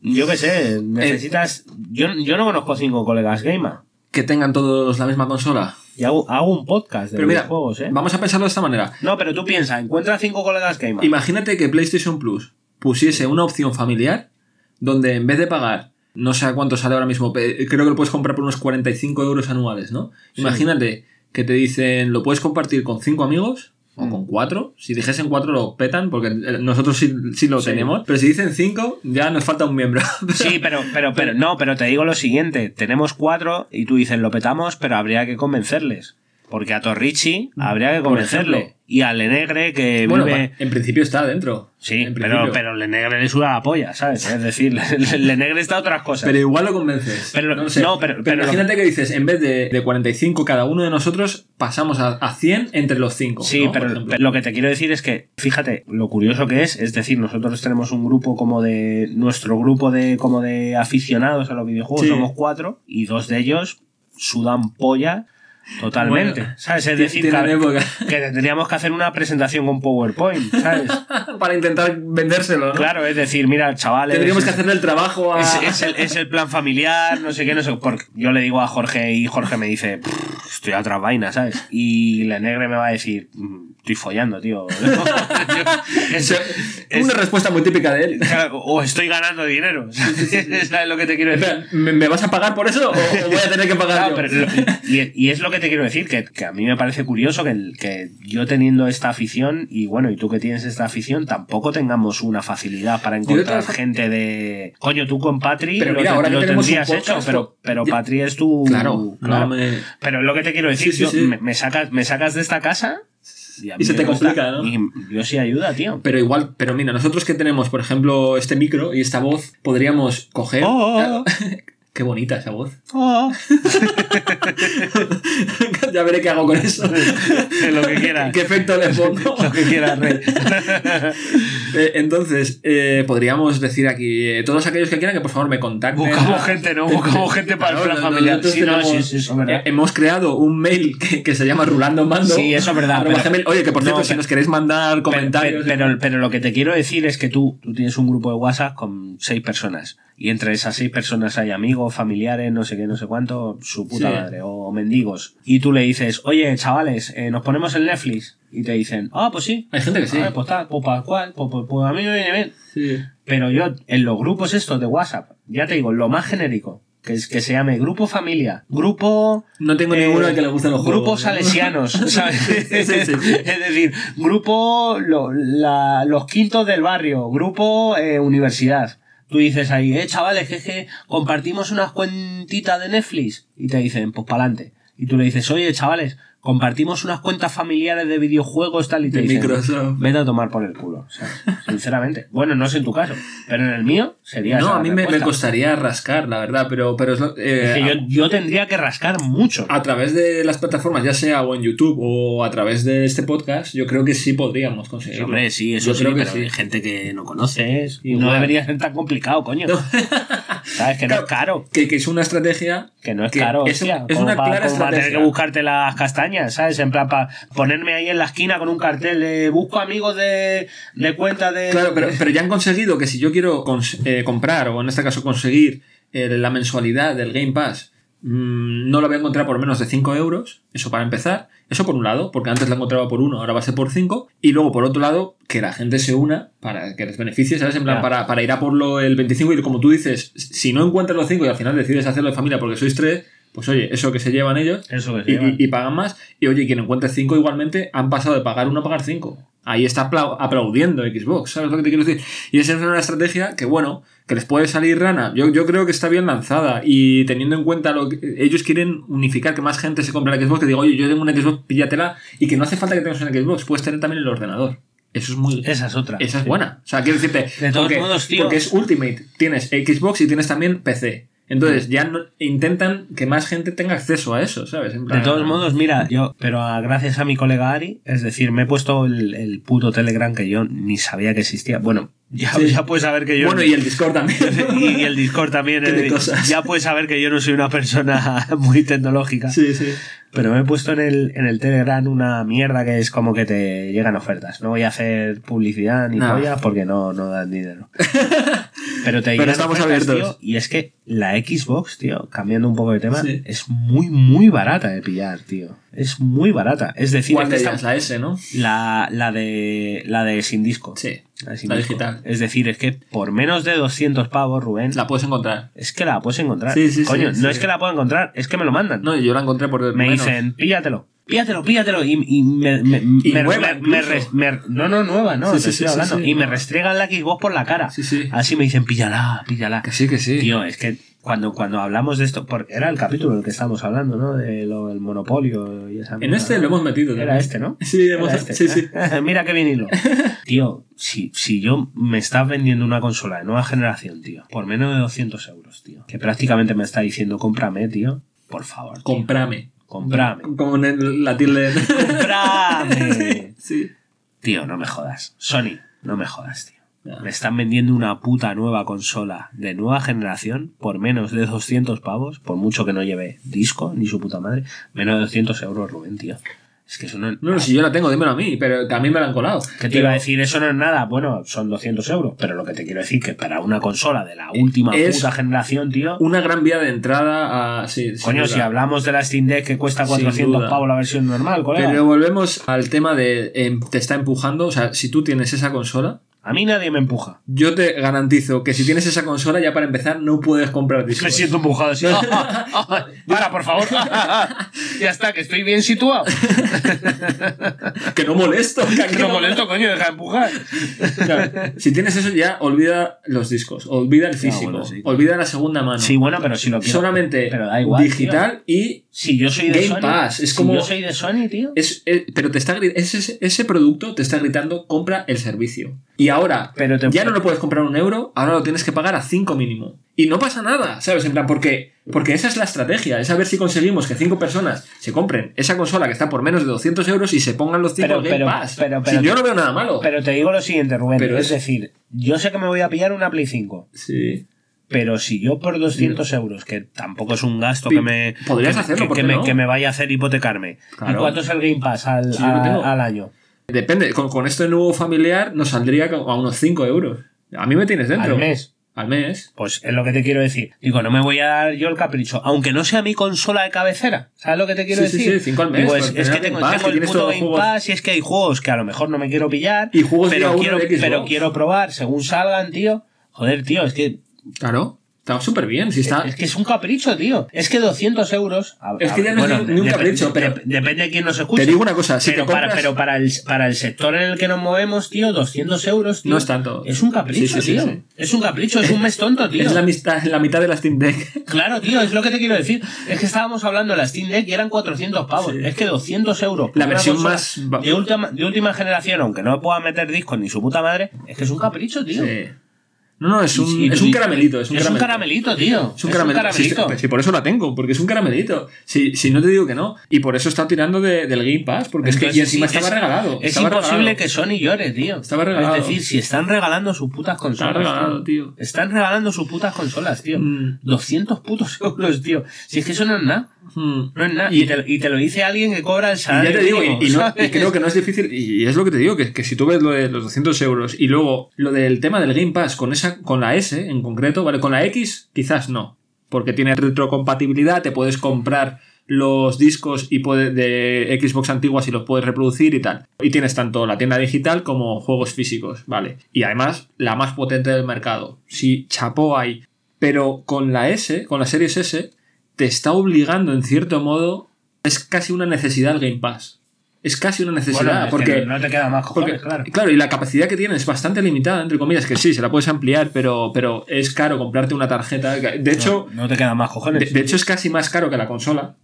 Yo qué sé, necesitas. Yo, yo no conozco cinco colegas gamer.
Que tengan todos la misma consola.
Y hago, hago un podcast de
Pero mira,
videojuegos, ¿eh?
vamos a pensarlo de esta manera.
No, pero tú piensa, encuentra cinco colegas gamer.
Imagínate que PlayStation Plus pusiese una opción familiar donde en vez de pagar, no sé a cuánto sale ahora mismo, creo que lo puedes comprar por unos 45 euros anuales, ¿no?
Sí.
Imagínate que te dicen, lo puedes compartir con cinco amigos o
Mm.
con cuatro. Si dijesen cuatro lo petan, porque eh, nosotros sí, sí lo
Sí.
tenemos. Pero si dicen cinco, ya nos falta un miembro.
Sí, pero, pero, pero, no, pero te digo lo siguiente, tenemos cuatro y tú dices lo petamos, pero habría que convencerles. Porque a Torrichi habría que convencerle. Y a Lenegre que
bueno,
vive.
en principio está dentro.
Sí, pero, pero Lenegre le suda la polla, ¿sabes? Es decir, Lenegre está a otras cosas.
Pero igual lo convences.
Pero-
no, sé.
no, pero- pero lo-
imagínate que dices, en vez de, de 45 cada uno de nosotros, pasamos a, a 100 entre los 5.
Sí, pero, pero lo que te quiero decir es que, fíjate, lo curioso que es, es decir, nosotros tenemos un grupo como de, nuestro grupo de, como de aficionados a los videojuegos,
Sí.
somos cuatro, y dos de ellos sudan polla totalmente,
Bueno,
¿sabes? Es decir, que,
época.
que tendríamos que hacer una presentación con PowerPoint, ¿sabes?
para intentar vendérselo, ¿no?
Claro, es decir, mira, chavales...
Tendríamos que hacerle el trabajo a...
es, es el, es el plan familiar, no sé qué, no sé. Porque yo le digo a Jorge y Jorge me dice, "Pff, estoy a otras vainas, ¿sabes? Y la negre me va a decir, "Mm, estoy follando, tío. Es- es-
Una respuesta muy típica de él.
o estoy ganando dinero. ¿Sabes lo que te quiero decir?
Espera, ¿me, me vas a pagar por eso o, voy a tener que pagar
Claro,
yo?
pero y, y es lo que te quiero decir, que, que a mí me parece curioso que, el- que yo teniendo esta afición, y bueno, y tú que tienes esta afición, tampoco tengamos una facilidad para encontrar gente de... Coño, tú con Patri
Pero
lo,
mira,
te-
ahora que
lo tendrías
podcast,
hecho, pero, pero
ya-
Patri es tu...
Claro, no me-
Pero es lo que te quiero decir,
Sí, sí,
yo-
sí.
Me, me sacas, me sacas de esta casa...
Y se te complica, ¿no?
Y yo sí ayuda, tío.
Pero igual, pero mira, nosotros que tenemos, por ejemplo, este micro y esta voz, podríamos coger...
Oh.
Qué bonita esa voz.
Oh.
ya veré qué hago con eso.
lo que quieras.
¿Qué efecto le pongo?
Lo que quieras, Rey.
Eh, entonces, eh, podríamos decir aquí, eh, todos aquellos que quieran que por favor me contacten.
Buscamos gente, ¿no? Buscamos gente para el plan familiar. Sí, no, sí, sí,
eh, hemos creado un mail que, que se llama Rulando Mando.
Sí, eso es verdad, pero-.
Oye, que por
no,
cierto, si nos queréis mandar comentarios.
Pero, pero, pero lo que te quiero decir es que tú, tú tienes un grupo de WhatsApp con seis personas. Y entre esas seis personas hay amigos, familiares, no sé qué, no sé cuánto, su puta
Sí.
madre, o mendigos. Y tú le dices, oye, chavales, eh, nos ponemos el Netflix. Y te dicen, ah, pues sí.
Hay gente que sí.
Ah, pues tal, pues para cuál, pues, pues- pues a mí me viene bien.
Sí.
Pero yo, en los grupos estos de WhatsApp, ya te digo, lo más genérico, que es que se llame grupo familia, grupo
No tengo
eh,
ninguno al que le gusten los.
Grupos
¿no?
salesianos, ¿sabes?
Sí, sí, sí.
Es decir, grupo lo- la- los quintos del barrio, grupo eh, universidad. Tú dices ahí, eh, chavales, que es que compartimos unas cuentitas de Netflix. Y te dicen, pues pa'lante. Y tú le dices, oye, chavales, compartimos unas cuentas familiares de videojuegos tal y dicen,
Microsoft.
Vete a tomar por el culo. o sea, sinceramente. Bueno, no es en tu caso, pero en el mío sería.
No,
esa
a mí me, me costaría rascar, la verdad, pero, pero es eh,
Es que yo, yo tendría que rascar mucho.
a través de las plataformas, ya sea o en YouTube o a través de este podcast, yo creo que sí podríamos conseguirlo.
Hombre, sí, eso
Yo
sí,
creo que
pero
sí.
hay gente que no conoces. Y
Igual.
no debería ser tan complicado, coño. ¿Sabes? Que no es caro.
Que, que es una estrategia
Que no es
que
caro,
es,
hostia.
es
como
una
pa-
clara
como para tener
estrategia.
que buscarte las castañas, ¿sabes? En plan, para ponerme ahí en la esquina con un cartel de busco amigos de, de cuenta de.
Claro, pero, pero ya han conseguido que si yo quiero eh, comprar, o en este caso conseguir eh, la mensualidad del Game Pass, mm, no la voy a encontrar por menos de 5 euros. Eso para empezar. Eso por un lado, porque antes la encontraba por 1, ahora va a ser por 5. Y luego por otro lado, que la gente se una para que les beneficie, ¿sabes? En plan, para, para ir a por lo, el 25 y como tú dices, si no encuentras los 5 y al final decides hacerlo de familia porque sois 3, pues oye, eso que se llevan ellos
Eso que se
y,
lleva.
y- y pagan más. Y oye, quien encuentre 5 igualmente han pasado de pagar 1 a pagar 5. Ahí está apla- aplaudiendo Xbox, ¿sabes lo que te quiero decir? Y esa es una estrategia que, bueno, que les puede salir rana. Yo, yo creo que está bien lanzada y teniendo en cuenta lo que ellos quieren unificar, que más gente se compre la Xbox, que diga, oye, yo tengo una Xbox, píllatela y que no hace falta que tengas una Xbox, puedes tener también el ordenador. Eso es muy...
Esa es otra.
Esa es
Sí.
buena. O sea, quiero decirte.
De todos
porque,
modos, tío.
Porque es Ultimate. Tienes Xbox y tienes también PC. Entonces, ya no- intentan que más gente tenga acceso a eso, ¿sabes? En
De todos modos, mira, yo, pero a- gracias a mi colega Ari, es decir, me he puesto el, el puto Telegram que yo ni sabía que existía. Bueno, ya,
Sí.
ya puedes saber que yo.
Bueno, y el Discord también.
y el Discord también. Eh. Ya puedes saber que yo no soy una persona muy tecnológica.
sí, sí.
Pero me he puesto en el, en el Telegram una mierda que es como que te llegan ofertas. No voy a hacer publicidad ni
No.
pollas porque no, no dan dinero. Pero te
Pero estamos
ofertas,
abiertos.
tío, y es que la Xbox, tío, cambiando un poco de tema,
Sí.
es muy, muy barata de pillar, tío. Es muy barata. Es decir,
¿Cuál
es
de
que
ellas?
está-
La S, ¿no?
la, la de la de sin disco.
Sí.
La,
digital.
Es decir, es que por menos de 200 pavos, Rubén,
La puedes encontrar.
es que la puedes encontrar.
Sí, sí, sí,
Coño, no es que la puedo encontrar, es que me lo mandan.
No, yo la encontré por
me
menos.
dicen, píllatelo. Píllatelo, píllatelo. Y, y me, me-
Y
me-
nueva
me- me no, no, nueva, no. Te estoy hablando. y me restregan la Xbox por la cara.
Sí, sí.
Así me dicen, píllala, píllala.
Que sí, que sí.
Tío, es que cuando, cuando hablamos de esto, porque era el capítulo en el que estábamos hablando, ¿no? De lo del monopolio y esa
en este lo hemos metido.
Era
también.
este, ¿no?
Sí,
Era
hemos...
este.
sí, sí.
Mira qué bien hilo. Tío, si, si yo me estás vendiendo una consola de nueva generación, tío, por menos de 200 euros, tío, que prácticamente me está diciendo cómprame, tío, por favor. tío.
Comprame.
Comprame.
Como en la tilde.
¡Comprame!
sí.
Tío, no me jodas. Sony, no me jodas, tío. Me están vendiendo una puta nueva consola de nueva generación por menos de 200 pavos, por mucho que no lleve disco ni su puta madre, menos de 200 euros, Rubén, tío. Es que eso no,
No, no, si yo la tengo, dímelo a mí, pero también me la han colado.
¿Qué te iba a decir? Eso no es nada. Bueno, son 200 euros, pero lo que te quiero decir que para una consola de la última
Es
puta generación, tío.
Una gran vía de entrada a. Sí,
Coño, si hablamos de la Steam Deck que cuesta
Sin
400
duda.
pavos la versión normal, colega.
Pero volvemos al tema de. em, te está empujando. O sea, si tú tienes esa consola,
A mí nadie me empuja.
yo te garantizo que si tienes esa consola, ya para empezar, no puedes comprar discos.
Me siento empujado así. Para, por favor. ya está, que estoy bien situado.
que no molesto. Que
no molesto, coño, deja de empujar.
Claro, si tienes eso, ya olvida los discos, olvida el físico,
bueno, sí.
olvida la segunda mano.
Sí, bueno, pero si lo quiero.
Solamente
Pero da igual,
digital y
Si yo soy de
Game
Sony.
Pass, es
si
como-
yo soy de Sony, tío.
es, es- pero te está ese, ese producto te está gritando compra el servicio. Y ahora
Pero te-
ya no lo puedes comprar un euro, ahora lo tienes que pagar a 5 mínimo. Y no pasa nada, ¿sabes? En plan, porque, porque esa es la estrategia, es a ver si conseguimos que cinco personas se compren esa consola que está por menos de 200 euros y se pongan los 5
Pero-
Game
pero-
Pass.
pero-
Si yo no veo nada malo.
Pero te digo lo siguiente, Rubén. Es- decir, yo sé que me voy a pillar una Play 5.
sí.
Pero si yo por 200 euros, que tampoco es un gasto que me.
podrías
que-
hacerlo,
que,
¿por
que
qué
me,
no?
que me vaya a hacer hipotecarme.
Claro.
¿Y cuánto es el Game Pass al,
Sí,
a- año?
Depende, con, con este nuevo familiar nos saldría a unos 5 euros. A mí me tienes dentro.
Al mes.
Al mes.
Pues es lo que te quiero decir. Digo, no me voy a dar yo el capricho, aunque no sea mi consola de cabecera. ¿Sabes lo que te quiero
Sí, sí,
decir?
sí, cinco al mes,
Digo,
pues,
es, es
tener
que
Game
tengo,
Pass,
tengo
que
el puto Game. Pass y es que hay juegos que a lo mejor no me quiero pillar.
Y juegos
pero quiero, pero quiero probar según salgan, tío. Joder, tío, es que
Claro. Está súper bien. Si está...
Es que es un capricho, tío. Es que 200 euros. a-
Es que ya no es ni un capricho, pero-
Depende de quién nos escuche.
Te digo una cosa, si
pero,
te
para,
compras-
pero para, el, para el sector en el que nos movemos, tío, 200 euros, tío.
No es tanto.
Es un capricho,
Sí, sí, sí,
tío.
sí.
Es un capricho, es un mes tonto, tío.
Es la mitad, la mitad de la Steam Deck.
Claro, tío, es lo que te quiero decir. Es que estábamos hablando de la Steam Deck y eran 400 pavos.
Sí.
Es que 200 euros.
La versión más
De última, de última generación, aunque no pueda meter discos ni su puta madre, es que es un capricho, tío.
Sí. No, no, es un, es un caramelito. Es un,
Es un
caramelito.
tío.
Es un caramelito. Sí, sí, sí, por eso la tengo, porque es un caramelito. Si, si no te digo que no. Y por eso está tirando de- del Game Pass, porque es que y encima estaba
es-
regalado.
Es
estaba
imposible
regalado.
que Sony llore, tío.
Estaba regalado.
Es decir, si están regalando sus putas consolas.
Estaba regalado, tío.
Están regalando sus putas consolas, tío.
Mm.
200 putos euros, tío. Si es que eso no es nada.
Hmm.
No es nada.
Y-
Y, te, y te lo dice alguien que cobra el
Y
salario.
ya te digo, y, y y creo que no es difícil, y es lo que te digo, que, que si tú ves lo de los 200 euros y luego lo del tema del Game Pass con esa con la S en concreto, ¿vale? Con la X quizás no, porque tiene retrocompatibilidad, te puedes comprar los discos y de Xbox antiguas y los puedes reproducir y tal. Y tienes tanto la tienda digital como juegos físicos, ¿vale? Y además la más potente del mercado. Sí, chapó hay. Pero con la S, con la Series S, te está obligando en cierto modo, es casi una necesidad el Game Pass. Es casi una necesidad,
Bueno,
porque...
no te queda más cojones,
Porque,
claro.
y la capacidad que tiene es bastante limitada, entre comillas, que sí, se la puedes ampliar, pero, pero es caro comprarte una tarjeta. De hecho,
no, no te queda más cojones.
de, de hecho es casi más caro que la consola.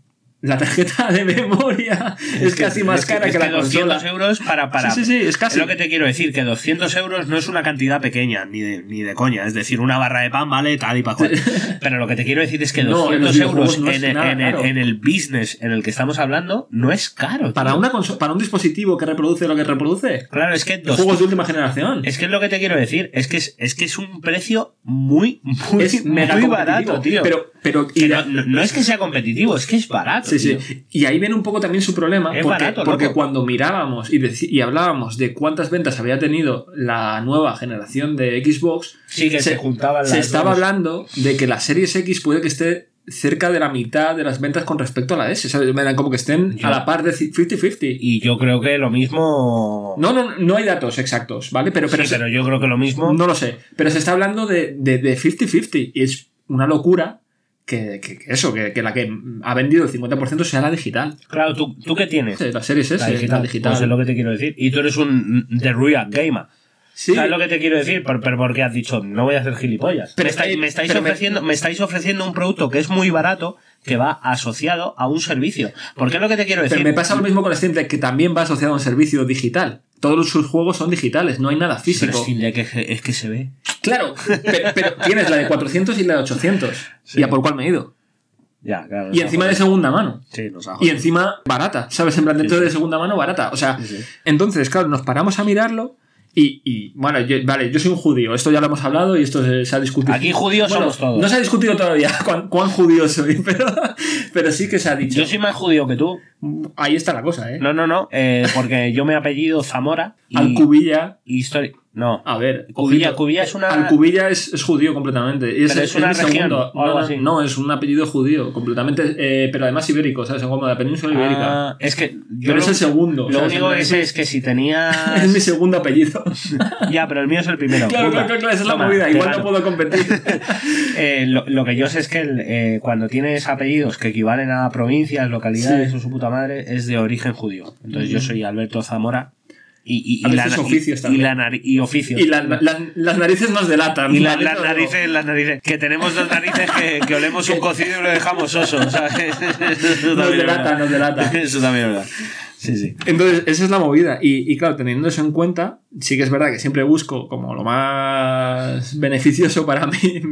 La tarjeta de memoria es,
que-
casi más
es que-
cara
es
que, la
200
consola.
euros para, para.
Sí, sí, sí, es casi.
lo que te quiero decir, que 200 euros no es una cantidad pequeña, ni de, ni de coña. Es decir, una barra de pan vale tal y para Pero lo que te quiero decir es que
No, en los
200 euros
no es
en,
nada
en el,
caro.
en el business en el que estamos hablando no es caro.
Para,
tío.
una para un dispositivo que reproduce lo que reproduce.
Claro, es que dos-
Juegos de última generación.
es que es lo que te quiero decir. Es que es, es que es un precio muy, muy,
Es mega
muy
competitivo,
barato, tío.
Pero, pero y
Que
la-
no, no- no es que sea competitivo, es que es barato.
Sí, sí.
tío.
Y ahí viene un poco también su problema.
Es
porque
barato,
porque
loco.
cuando mirábamos y, y hablábamos de cuántas ventas había tenido la nueva generación de Xbox,
Sí, que se, juntaban
se estaba
dos.
hablando de que la Series X puede que esté cerca de la mitad de las ventas con respecto a la S. O sea, eran como que estén
Yo-
a la par de 50-50.
Y yo creo que lo mismo.
No, no, no hay datos exactos, ¿vale? Pero, pero,
Sí,
se-
pero yo creo que lo mismo.
no lo sé. Pero se está hablando de de- de 50-50. y es una locura que, que- que eso, que, que la que ha vendido el 50% sea la digital.
Claro, ¿tú, ¿tú qué tienes?
La Series S,
La digital.
la digital.
Pues es lo que te quiero decir. Y tú eres un The Real Gamer.
Sí.
¿Sabes lo que te quiero decir? Por- Pero porque has dicho, no voy a hacer gilipollas.
Pero
me estáis,
está-
me estáis
pero me-
ofreciendo, me estáis ofreciendo un producto que es muy barato que va asociado a un servicio. ¿Por qué es lo que te quiero decir?
Pero me pasa lo mismo con Steam Deck, que también va asociado a un servicio digital. Todos sus juegos son digitales, no hay nada
Pero
físico.
Steam Deck es, que- es que se ve.
Claro, pero, pero tienes la de 400 y la de 800. ¿Y a por cuál me he ido?
Ya, claro.
Y encima de segunda mano.
Sí, nos
Y encima barata, ¿sabes? En plan, dentro
Sí, sí.
de segunda mano barata. O sea, entonces, claro, nos paramos a mirarlo y, y, bueno, yo, vale, yo soy un judío, esto ya lo hemos hablado y esto se, se ha discutido.
Aquí judíos
Bueno,
somos todos.
No se ha discutido todavía cuán, cuán judío soy, pero, pero sí que se ha dicho.
Yo soy más judío que tú.
Ahí está la cosa, ¿eh?
No, no, no. eh, porque yo me apellido Zamora. Y,
Alcubilla.
y No.
A ver,
Cubilla, es una.
Alcubilla es, es judío completamente. Y es,
Pero es una región
segundo.
o algo
no,
así.
no, es un apellido judío, completamente. eh, pero además ibérico, ¿sabes? Como de la península ibérica.
Ah, es que. Yo
pero
lo,
es el segundo.
Lo
¿sabes?
único que
Es-
sé es que si tenías.
Es mi segundo apellido.
Ya, pero el mío es el primero.
claro, claro, claro, esa es la
Toma,
movida. Igual no puedo competir.
Eh, lo, lo que yo sé es que el, eh, cuando tienes apellidos que equivalen a provincias, localidades
Sí.
o su puta madre, es de origen judío. Entonces yo soy Alberto Zamora y, y, la,
oficios
y,
también.
la y oficios.
y la- la- las narices nos delatan.
Y las narices, las narices. Que tenemos dos narices que, que olemos un cocido y lo dejamos oso, ¿sabes? Eso
Nos delata, nos delata.
Eso también es verdad. Sí, sí.
Entonces, esa es la movida. Y, y claro, teniendo eso en cuenta, sí que es verdad que siempre busco como lo más beneficioso para mí.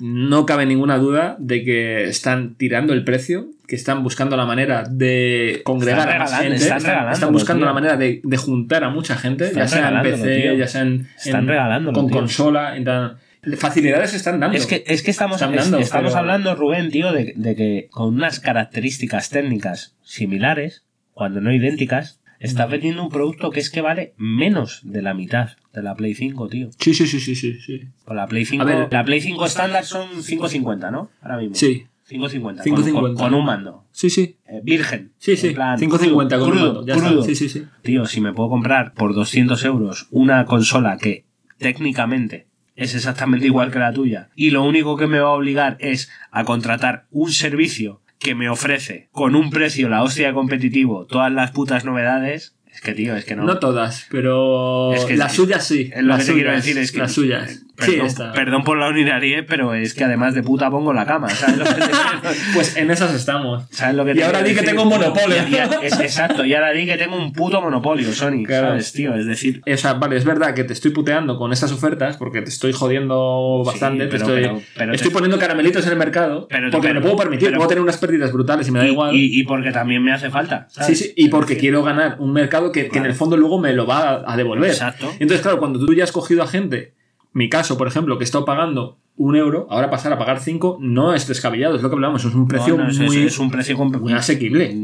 No cabe ninguna duda de que están tirando el precio, que están buscando la manera de congregar a más gente,
están
están, están buscando la manera de, de juntar a mucha gente,
Están
ya sea en PC,
tío.
ya sea en,
Están
en- con
tío.
consola. en tan- facilidades están dando.
Es que, es que estamos, es-
dando,
estamos
pero-
hablando, Rubén, tío, de, de que con unas características técnicas similares, cuando no idénticas, estás vendiendo un producto que es que vale menos de la mitad de la Play 5, tío.
Sí, sí, sí, sí, sí. sí.
Por la Play 5,
A ver.
la Play 5 estándar son 5.50, ¿no? Ahora mismo.
Sí,
5.50.
5.50.
Con, con- con un mando.
sí, sí.
Eh, virgen.
Sí, sí.
En plan,
5.50 con un mando, ya
crudo.
está. Sí, sí, sí.
Tío, si me puedo comprar por 200 euros una consola que técnicamente es exactamente igual que la tuya. Y lo único que me va a obligar es a contratar un servicio que me ofrece con un precio la hostia competitivo todas las putas novedades. Es que, tío, es que no.
No todas, pero
Es que-
las suyas sí.
Es lo
las
que te quiero
suyas,
decir, es que.
Las suyas. Sí,
Perdón,
está.
perdón por la uninarie, pero es que además de puta pongo la cama. ¿Sabes lo que te
Pues en esas estamos.
¿Sabes lo que
Y
te
ahora di que tengo un monopolio.
Y- y- es- exacto, y ahora di que tengo un puto monopolio, Sony.
Claro.
¿Sabes, tío? Es decir.
O sea, vale, es verdad que te estoy puteando con estas ofertas porque te estoy jodiendo bastante. te
pero-
estoy,
pero- pero
estoy
te-
poniendo caramelitos en el mercado
Pero-
porque me lo puedo permitir. puedo tener unas pérdidas brutales y me da igual.
y- y porque también me hace falta.
Sí,
¿sabes?
sí, y porque quiero ganar un mercado que, que en el fondo luego me lo va a, a devolver.
Exacto.
Entonces, claro, cuando tú ya has cogido a gente, mi caso, por ejemplo, que he estado pagando un euro, ahora pasar a pagar cinco, no es descabellado, es lo que hablamos, es un precio
no, no, es,
muy,
es un precio
muy asequible.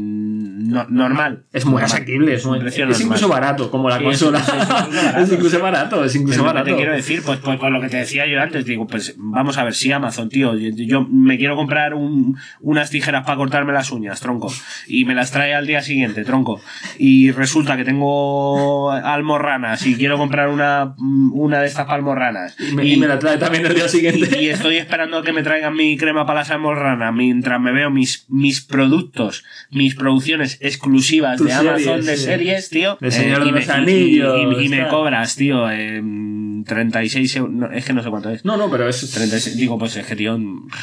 No- normal.
Es muy
Normal.
asequible, es, muy- es
normal.
incluso barato, como la
Sí,
consola.
es- es incluso barato,
Es incluso barato, es incluso
Es te quiero decir, pues, pues lo que te decía yo antes, digo, pues vamos a ver, si Amazon, tío, yo, yo me quiero comprar un- unas tijeras para cortarme las uñas, tronco, y me las trae al día siguiente, tronco, y resulta que tengo almorranas y quiero comprar una, una de estas palmorranas.
Y me, y me la trae también el día siguiente.
y- y estoy esperando que me traigan mi crema para las almorranas mientras me veo mis, mis productos, mis producciones exclusivas
Tus
de Amazon
series,
de series, tío.
De Señor de
y me-
los
y-
Anillos,
Y, y- y me
está.
cobras, tío, em, 36 euros. no, es que no sé cuánto es.
No, no, pero es,
36, digo, pues es que, tío.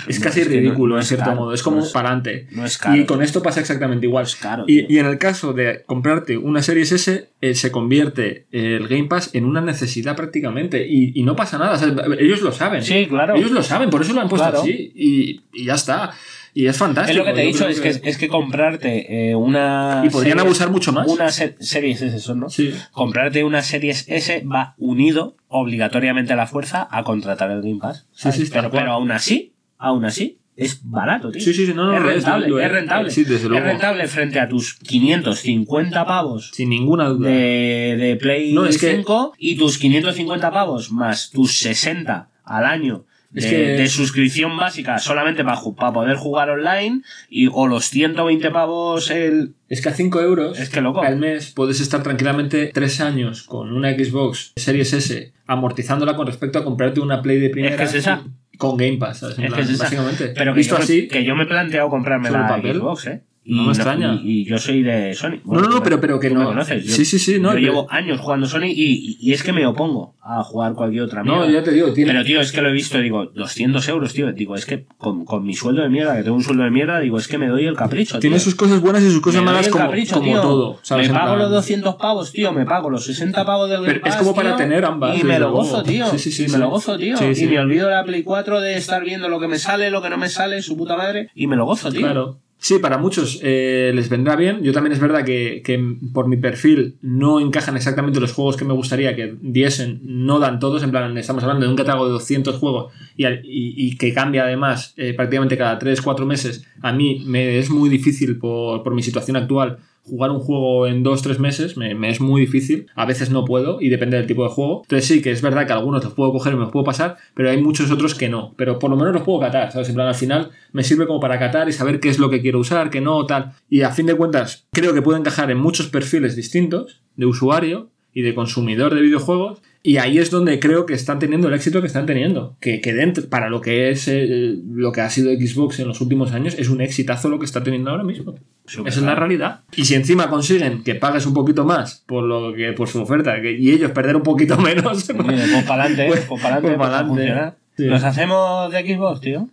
es
no,
casi ridículo,
no
en cierto
caro,
modo. Es como
no es-
para adelante.
No es caro.
Y con esto pasa exactamente igual.
Es caro,
Y, en el caso de comprarte una Series S, eh, se convierte el Game Pass en una necesidad prácticamente. Y, y no pasa nada. o sea, ellos lo saben.
Sí, claro.
Ellos lo saben, por eso lo han puesto
Claro.
así. Y, y ya está. Y es fantástico.
Es lo que te he dicho, es que, es que comprarte eh, una.
Y podrían
series-
abusar mucho más.
Una se- series S, son, ¿no?
Sí.
comprarte una Series S va unido obligatoriamente a la fuerza a contratar el Game Pass.
Sí, sí,
pero, pero aún así, aún así, es barato, tío.
Sí, sí, sí, no, no,
es
es,
rentable,
es.
es rentable.
Sí, desde luego.
Es rentable frente a tus 550 pavos
Sin ninguna duda.
de, de Play
No, es que-
5 y tus 550 pavos más tus 60 al año. De,
Es que-
de suscripción básica solamente para, para poder jugar online y, o los 120 pavos el,
Es que a 5 euros
Es que loco.
al mes puedes estar tranquilamente 3 años con una Xbox Series S amortizándola con respecto a comprarte una Play de primera
que es esa.
con Game Pass, ¿sabes?
Es que es esa.
básicamente.
Pero que
Visto
yo,
así,
que yo me he planteado comprarme
¿Sobre
la
papel?
Xbox, ¿eh?
No me extraña.
Y, y yo soy de Sony.
No, no, no, pero- pero que no.
me conoces. Yo,
Sí, sí, sí, no,
yo
pero-
llevo años jugando Sony y, y- es que me opongo a jugar cualquier otra mierda.
No, ya te digo, tiene
Pero, tío, es que lo he visto, digo, 200 euros, tío. Digo, es que con, con mi sueldo de mierda, que tengo un sueldo de mierda, digo, es que me doy el capricho,
tiene
tío.
sus cosas buenas y sus cosas
Me
malas como,
capricho,
como todo, ¿sabes?
Me pago los 200 pavos, tío. Me pago los 60 pavos del Game
Pero es
Pass,
como para
tío,
tener ambas,
Y me lo gozo, tío.
Sí, sí, sí,
y me lo gozo, tío.
Sí, sí.
Y me olvido de la Play 4 de estar viendo lo que me sale, lo que no me sale, su puta madre. Y me lo gozo, tío.
Claro. Sí, para muchos eh, les vendrá bien. Yo también es verdad que, que por mi perfil no encajan exactamente los juegos que me gustaría que diesen, no dan todos. En plan, estamos hablando de un catálogo de 200 juegos y, y que cambia además eh, prácticamente cada 3-4 meses. A mí me es muy difícil por, por mi situación actual jugar un juego en 2-3 meses me, es muy difícil. A veces no puedo y depende del tipo de juego. Entonces sí que es verdad que algunos los puedo coger y me los puedo pasar, pero hay muchos otros que no. Pero por lo menos los puedo catar, ¿sabes? Al final me sirve como para catar y saber qué es lo que quiero usar, qué no, tal. Y a fin de cuentas, creo que puede encajar en muchos perfiles distintos de usuario y de consumidor de videojuegos. Y ahí es donde creo que están teniendo el éxito que están teniendo. Que, que dentro, para lo que es eh, lo que ha sido Xbox en los últimos años, es un exitazo lo que está teniendo ahora mismo. Esa es la realidad. Y si encima consiguen que pagues un poquito más por lo que por su oferta que- y ellos perder un poquito menos,
pues para adelante,
Pues-
pues para adelante.
Sí.
Los hacemos de Xbox, tío.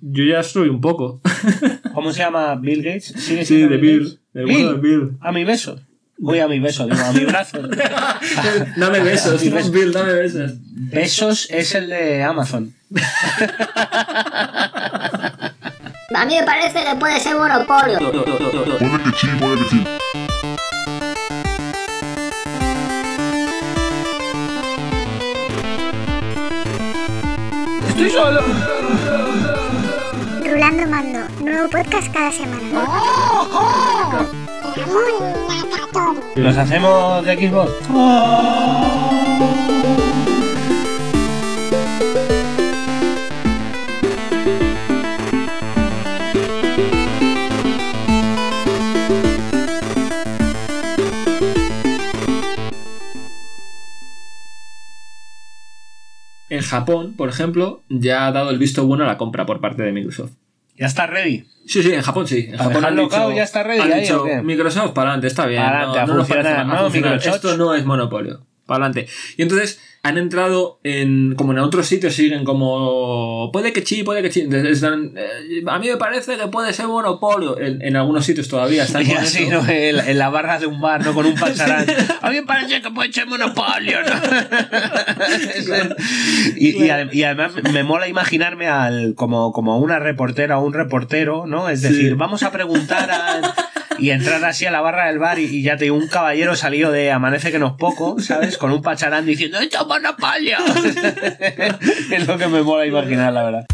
yo ya soy un poco.
¿Cómo se llama? Bill Gates. ¿Sigue
Sí, de Bill. bueno de Bill.
A mi beso. Voy a mi beso, digo, a mi brazo.
dame besos,
Mi beso.
Bill, dame besos.
Besos es el de Amazon.
A mí me parece que puede ser monopolio.
Puede que sí, puede que sí.
Estoy solo.
Rulando Mando, nuevo podcast cada semana.
Los hacemos de Xbox.
en Japón, por ejemplo, ya ha dado el visto bueno a la compra por parte de Microsoft.
¿Ya está ready?
Sí, sí, en Japón sí. En
¿Para
Japón han dicho,
ya está ready
han
ahí,
dicho? Microsoft, para adelante, está bien.
Pa'lante, a
no, no
¿no?
Esto no es monopolio. Para adelante. Y entonces han entrado en. Como en otros sitios siguen como. Puede que sí, puede que sí. Están, eh, a mí me parece que puede ser monopolio. En, en algunos sitios todavía están con
así,
eso.
¿no? En, en la barra de un bar, ¿no? Con un pacharán. A mí me parece que puede ser monopolio, ¿no? y además me mola imaginarme al como, como una reportera o un reportero, ¿no? Es decir, vamos a preguntar a... Y entrar así a la barra del bar y, ya te digo, un caballero salido de Amanece que no es poco, ¿sabes? Con un pacharán diciendo ¡Esto es monopolio! es lo que me mola imaginar, la verdad.